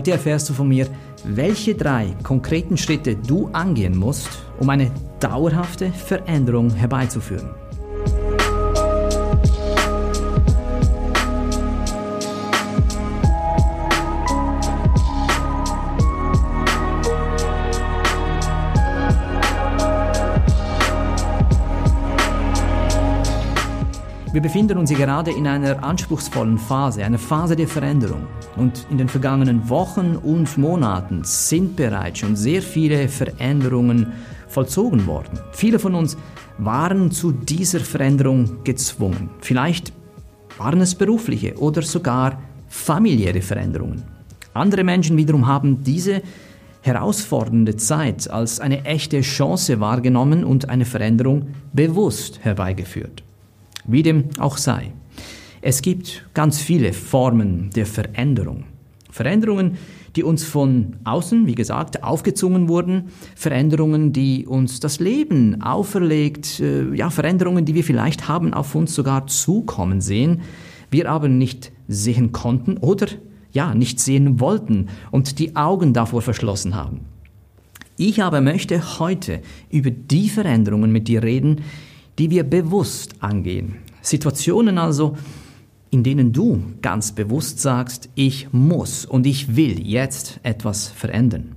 Heute erfährst du von mir, welche drei konkreten Schritte du angehen musst, um eine dauerhafte Veränderung herbeizuführen. Wir befinden uns hier gerade in einer anspruchsvollen Phase, einer Phase der Veränderung. Und in den vergangenen Wochen und Monaten sind bereits schon sehr viele Veränderungen vollzogen worden. Viele von uns waren zu dieser Veränderung gezwungen. Vielleicht waren es berufliche oder sogar familiäre Veränderungen. Andere Menschen wiederum haben diese herausfordernde Zeit als eine echte Chance wahrgenommen und eine Veränderung bewusst herbeigeführt. Wie dem auch sei. Es gibt ganz viele Formen der Veränderung. Veränderungen, die uns von außen, wie gesagt, aufgezwungen wurden, Veränderungen, die uns das Leben auferlegt, äh, ja, Veränderungen, die wir vielleicht haben auf uns sogar zukommen sehen, wir aber nicht sehen konnten oder ja, nicht sehen wollten und die Augen davor verschlossen haben. Ich aber möchte heute über die Veränderungen mit dir reden, die wir bewusst angehen. Situationen also, in denen du ganz bewusst sagst, ich muss und ich will jetzt etwas verändern.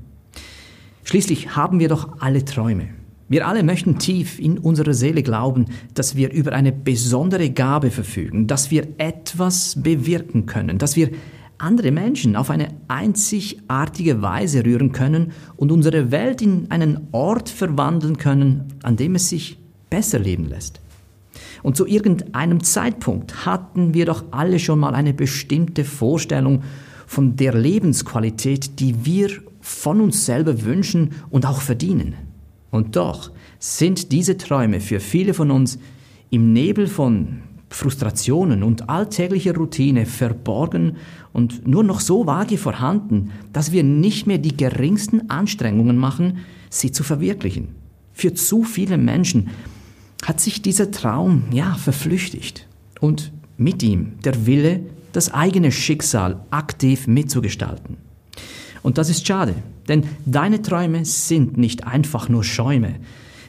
Schließlich haben wir doch alle Träume. Wir alle möchten tief in unserer Seele glauben, dass wir über eine besondere Gabe verfügen, dass wir etwas bewirken können, dass wir andere Menschen auf eine einzigartige Weise rühren können und unsere Welt in einen Ort verwandeln können, an dem es sich besser leben lässt. Und zu irgendeinem Zeitpunkt hatten wir doch alle schon mal eine bestimmte Vorstellung von der Lebensqualität, die wir von uns selber wünschen und auch verdienen. Und doch sind diese Träume für viele von uns im Nebel von Frustrationen und alltäglicher Routine verborgen und nur noch so vage vorhanden, dass wir nicht mehr die geringsten Anstrengungen machen, sie zu verwirklichen. Für zu viele Menschen hat sich dieser Traum ja verflüchtigt und mit ihm der Wille, das eigene Schicksal aktiv mitzugestalten. Und das ist schade, denn deine Träume sind nicht einfach nur Schäume.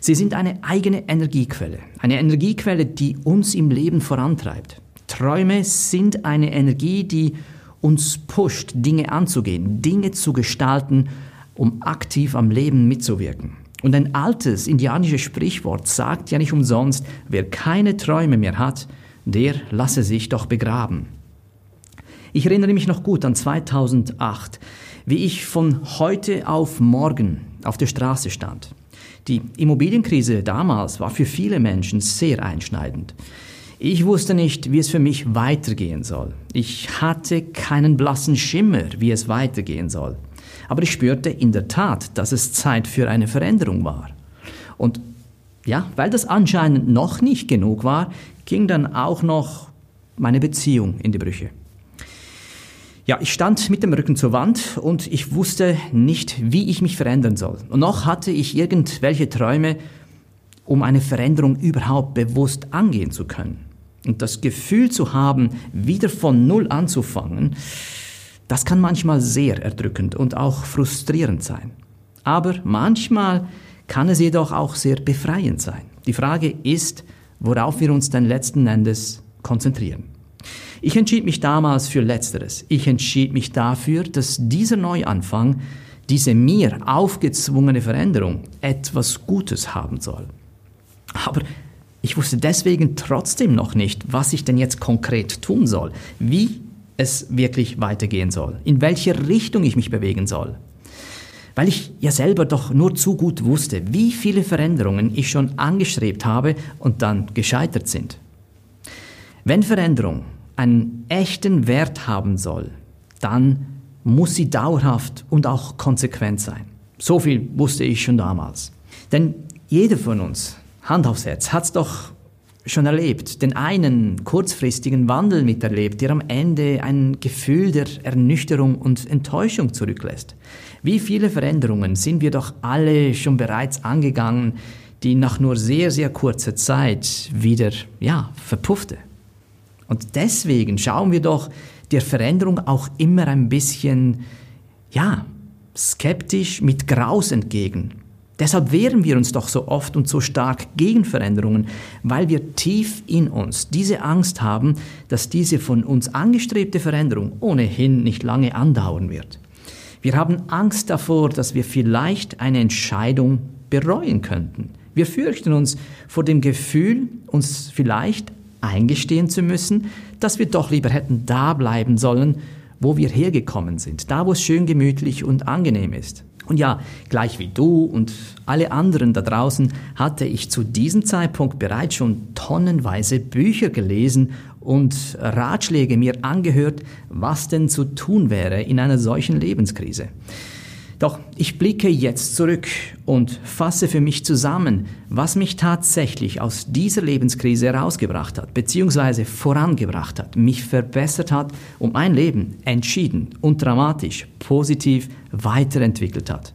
Sie sind eine eigene Energiequelle, eine Energiequelle, die uns im Leben vorantreibt. Träume sind eine Energie, die uns pusht, Dinge anzugehen, Dinge zu gestalten, um aktiv am Leben mitzuwirken. Und ein altes indianisches Sprichwort sagt ja nicht umsonst, wer keine Träume mehr hat, der lasse sich doch begraben. Ich erinnere mich noch gut an 2008, wie ich von heute auf morgen auf der Straße stand. Die Immobilienkrise damals war für viele Menschen sehr einschneidend. Ich wusste nicht, wie es für mich weitergehen soll. Ich hatte keinen blassen Schimmer, wie es weitergehen soll. Aber ich spürte in der Tat, dass es Zeit für eine Veränderung war. Und ja, weil das anscheinend noch nicht genug war, ging dann auch noch meine Beziehung in die Brüche. Ja, ich stand mit dem Rücken zur Wand und ich wusste nicht, wie ich mich verändern soll. Und noch hatte ich irgendwelche Träume, um eine Veränderung überhaupt bewusst angehen zu können. Und das Gefühl zu haben, wieder von Null anzufangen, das kann manchmal sehr erdrückend und auch frustrierend sein. Aber manchmal kann es jedoch auch sehr befreiend sein. Die Frage ist, worauf wir uns denn letzten Endes konzentrieren. Ich entschied mich damals für Letzteres. Ich entschied mich dafür, dass dieser Neuanfang, diese mir aufgezwungene Veränderung etwas Gutes haben soll. Aber ich wusste deswegen trotzdem noch nicht, was ich denn jetzt konkret tun soll. Wie es wirklich weitergehen soll, in welche Richtung ich mich bewegen soll. Weil ich ja selber doch nur zu gut wusste, wie viele Veränderungen ich schon angestrebt habe und dann gescheitert sind. Wenn Veränderung einen echten Wert haben soll, dann muss sie dauerhaft und auch konsequent sein. So viel wusste ich schon damals. Denn jeder von uns, Hand aufs Herz, hat es doch schon erlebt, den einen kurzfristigen Wandel miterlebt, der am Ende ein Gefühl der Ernüchterung und Enttäuschung zurücklässt. Wie viele Veränderungen sind wir doch alle schon bereits angegangen, die nach nur sehr, sehr kurzer Zeit wieder, ja, verpuffte. Und deswegen schauen wir doch der Veränderung auch immer ein bisschen, ja, skeptisch mit Graus entgegen. Deshalb wehren wir uns doch so oft und so stark gegen Veränderungen, weil wir tief in uns diese Angst haben, dass diese von uns angestrebte Veränderung ohnehin nicht lange andauern wird. Wir haben Angst davor, dass wir vielleicht eine Entscheidung bereuen könnten. Wir fürchten uns vor dem Gefühl, uns vielleicht eingestehen zu müssen, dass wir doch lieber hätten da bleiben sollen, wo wir hergekommen sind, da wo es schön gemütlich und angenehm ist. Und ja, gleich wie du und alle anderen da draußen hatte ich zu diesem Zeitpunkt bereits schon tonnenweise Bücher gelesen und Ratschläge mir angehört, was denn zu tun wäre in einer solchen Lebenskrise. Doch ich blicke jetzt zurück und fasse für mich zusammen, was mich tatsächlich aus dieser Lebenskrise herausgebracht hat, beziehungsweise vorangebracht hat, mich verbessert hat und mein Leben entschieden und dramatisch positiv weiterentwickelt hat.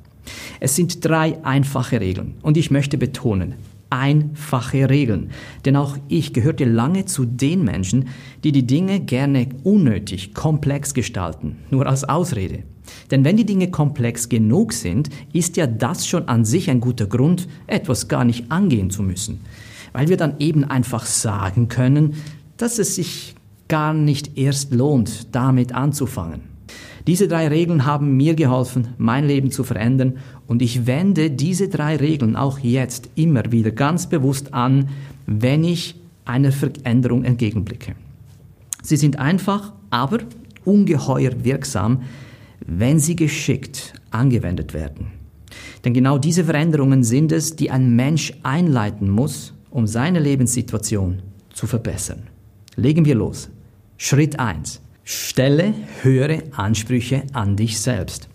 Es sind drei einfache Regeln und ich möchte betonen, einfache Regeln. Denn auch ich gehörte lange zu den Menschen, die die Dinge gerne unnötig komplex gestalten, nur als Ausrede. Denn wenn die Dinge komplex genug sind, ist ja das schon an sich ein guter Grund, etwas gar nicht angehen zu müssen. Weil wir dann eben einfach sagen können, dass es sich gar nicht erst lohnt, damit anzufangen. Diese drei Regeln haben mir geholfen, mein Leben zu verändern und ich wende diese drei Regeln auch jetzt immer wieder ganz bewusst an, wenn ich einer Veränderung entgegenblicke. Sie sind einfach, aber ungeheuer wirksam, wenn sie geschickt angewendet werden. Denn genau diese Veränderungen sind es, die ein Mensch einleiten muss, um seine Lebenssituation zu verbessern. Legen wir los. Schritt 1. Stelle höhere Ansprüche an dich selbst.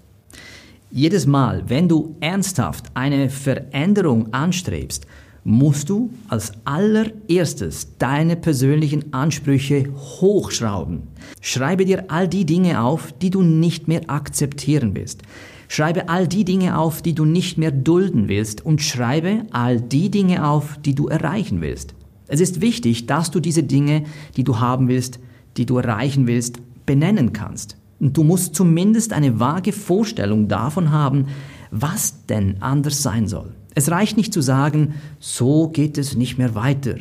Jedes Mal, wenn du ernsthaft eine Veränderung anstrebst, musst du als allererstes deine persönlichen Ansprüche hochschrauben. Schreibe dir all die Dinge auf, die du nicht mehr akzeptieren willst. Schreibe all die Dinge auf, die du nicht mehr dulden willst und schreibe all die Dinge auf, die du erreichen willst. Es ist wichtig, dass du diese Dinge, die du haben willst, die du erreichen willst, benennen kannst. Und du musst zumindest eine vage Vorstellung davon haben, was denn anders sein soll. Es reicht nicht zu sagen, so geht es nicht mehr weiter.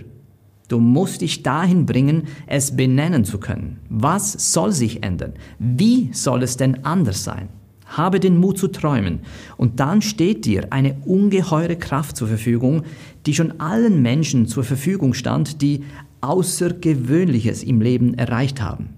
Du musst dich dahin bringen, es benennen zu können. Was soll sich ändern? Wie soll es denn anders sein? Habe den Mut zu träumen und dann steht dir eine ungeheure Kraft zur Verfügung, die schon allen Menschen zur Verfügung stand, die Außergewöhnliches im Leben erreicht haben.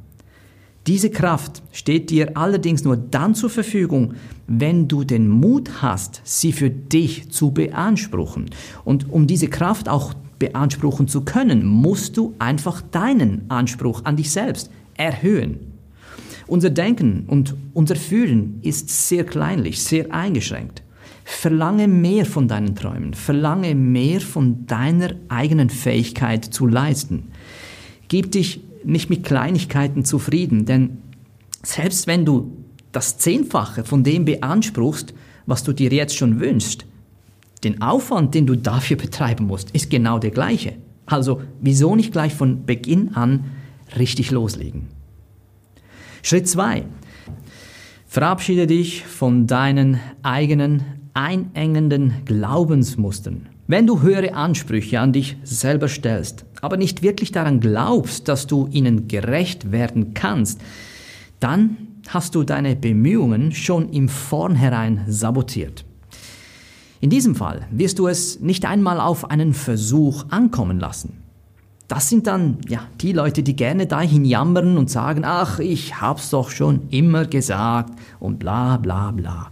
Diese Kraft steht dir allerdings nur dann zur Verfügung, wenn du den Mut hast, sie für dich zu beanspruchen. Und um diese Kraft auch beanspruchen zu können, musst du einfach deinen Anspruch an dich selbst erhöhen. Unser Denken und unser Fühlen ist sehr kleinlich, sehr eingeschränkt. Verlange mehr von deinen Träumen, verlange mehr von deiner eigenen Fähigkeit zu leisten. Gib dich nicht mit Kleinigkeiten zufrieden, denn selbst wenn du das Zehnfache von dem beanspruchst, was du dir jetzt schon wünschst, den Aufwand, den du dafür betreiben musst, ist genau der gleiche. Also wieso nicht gleich von Beginn an richtig loslegen? Schritt 2. Verabschiede dich von deinen eigenen einengenden Glaubensmustern. Wenn du höhere Ansprüche an dich selber stellst, aber nicht wirklich daran glaubst, dass du ihnen gerecht werden kannst, dann hast du deine Bemühungen schon im Vornherein sabotiert. In diesem Fall wirst du es nicht einmal auf einen Versuch ankommen lassen. Das sind dann ja die Leute, die gerne dahin jammern und sagen, ach, ich hab's doch schon immer gesagt und bla bla bla.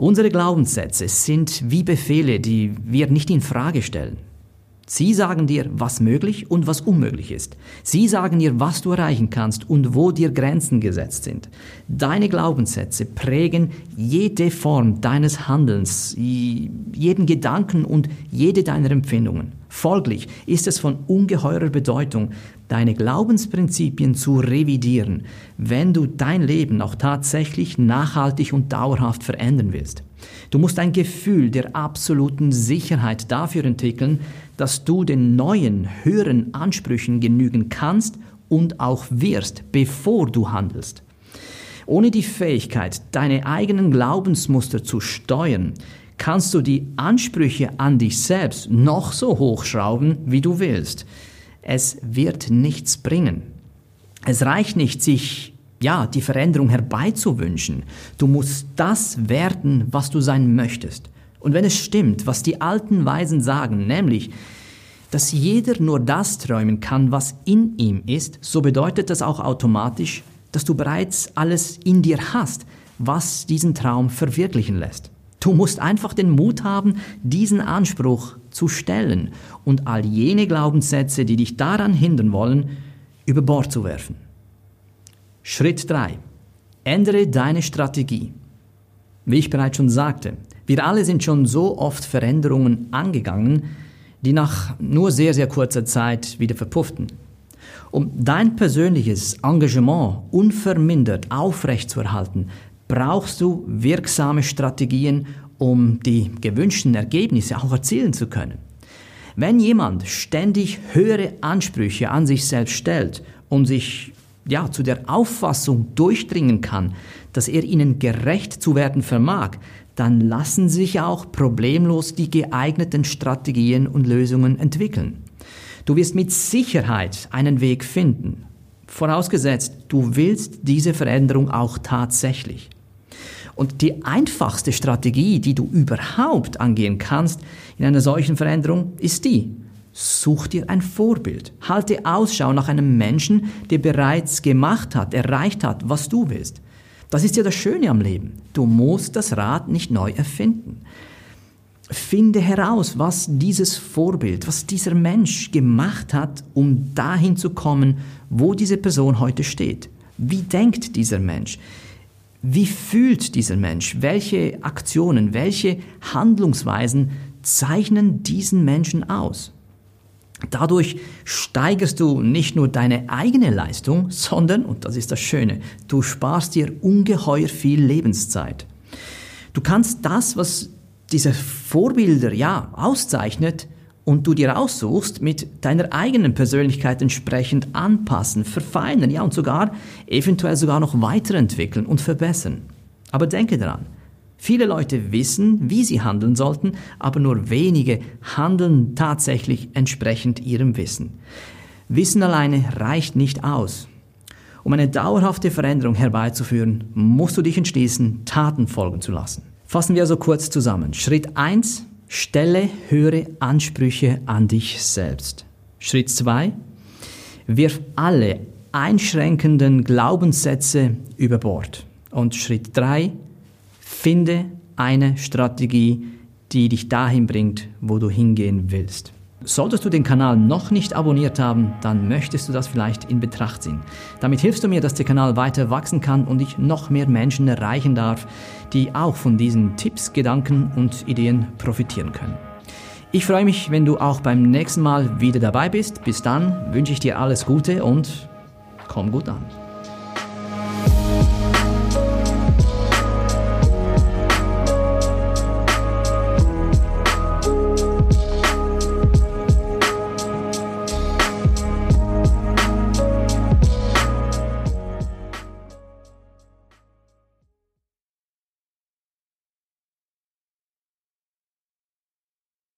Unsere Glaubenssätze sind wie Befehle, die wir nicht in Frage stellen. Sie sagen dir, was möglich und was unmöglich ist. Sie sagen dir, was du erreichen kannst und wo dir Grenzen gesetzt sind. Deine Glaubenssätze prägen jede Form deines Handelns, jeden Gedanken und jede deiner Empfindungen. Folglich ist es von ungeheurer Bedeutung, deine Glaubensprinzipien zu revidieren, wenn du dein Leben auch tatsächlich nachhaltig und dauerhaft verändern willst. Du musst ein Gefühl der absoluten Sicherheit dafür entwickeln, dass du den neuen, höheren Ansprüchen genügen kannst und auch wirst, bevor du handelst. Ohne die Fähigkeit, deine eigenen Glaubensmuster zu steuern, kannst du die Ansprüche an dich selbst noch so hochschrauben, wie du willst. Es wird nichts bringen. Es reicht nicht, sich ja, die Veränderung herbeizuwünschen. Du musst das werden, was du sein möchtest. Und wenn es stimmt, was die alten Weisen sagen, nämlich, dass jeder nur das träumen kann, was in ihm ist, so bedeutet das auch automatisch, dass du bereits alles in dir hast, was diesen Traum verwirklichen lässt. Du musst einfach den Mut haben, diesen Anspruch zu stellen und all jene Glaubenssätze, die dich daran hindern wollen, über Bord zu werfen. Schritt 3. Ändere deine Strategie. Wie ich bereits schon sagte, wir alle sind schon so oft Veränderungen angegangen, die nach nur sehr, sehr kurzer Zeit wieder verpufften. Um dein persönliches Engagement unvermindert aufrechtzuerhalten, brauchst du wirksame Strategien, um die gewünschten Ergebnisse auch erzielen zu können. Wenn jemand ständig höhere Ansprüche an sich selbst stellt und sich ja, zu der Auffassung durchdringen kann, dass er ihnen gerecht zu werden vermag, dann lassen sich auch problemlos die geeigneten Strategien und Lösungen entwickeln. Du wirst mit Sicherheit einen Weg finden, vorausgesetzt, du willst diese Veränderung auch tatsächlich. Und die einfachste Strategie, die du überhaupt angehen kannst in einer solchen Veränderung, ist die, Such dir ein Vorbild. Halte Ausschau nach einem Menschen, der bereits gemacht hat, erreicht hat, was du willst. Das ist ja das Schöne am Leben. Du musst das Rad nicht neu erfinden. Finde heraus, was dieses Vorbild, was dieser Mensch gemacht hat, um dahin zu kommen, wo diese Person heute steht. Wie denkt dieser Mensch? Wie fühlt dieser Mensch? Welche Aktionen, welche Handlungsweisen zeichnen diesen Menschen aus? Dadurch steigerst du nicht nur deine eigene Leistung, sondern, und das ist das Schöne, du sparst dir ungeheuer viel Lebenszeit. Du kannst das, was diese Vorbilder ja auszeichnet und du dir aussuchst, mit deiner eigenen Persönlichkeit entsprechend anpassen, verfeinern, ja und sogar eventuell sogar noch weiterentwickeln und verbessern. Aber denke daran, Viele Leute wissen, wie sie handeln sollten, aber nur wenige handeln tatsächlich entsprechend ihrem Wissen. Wissen alleine reicht nicht aus. Um eine dauerhafte Veränderung herbeizuführen, musst du dich entschließen, Taten folgen zu lassen. Fassen wir also kurz zusammen. Schritt 1. Stelle höhere Ansprüche an dich selbst. Schritt 2. Wirf alle einschränkenden Glaubenssätze über Bord. Und Schritt 3. Finde eine Strategie, die dich dahin bringt, wo du hingehen willst. Solltest du den Kanal noch nicht abonniert haben, dann möchtest du das vielleicht in Betracht ziehen. Damit hilfst du mir, dass der Kanal weiter wachsen kann und ich noch mehr Menschen erreichen darf, die auch von diesen Tipps, Gedanken und Ideen profitieren können. Ich freue mich, wenn du auch beim nächsten Mal wieder dabei bist. Bis dann wünsche ich dir alles Gute und komm gut an.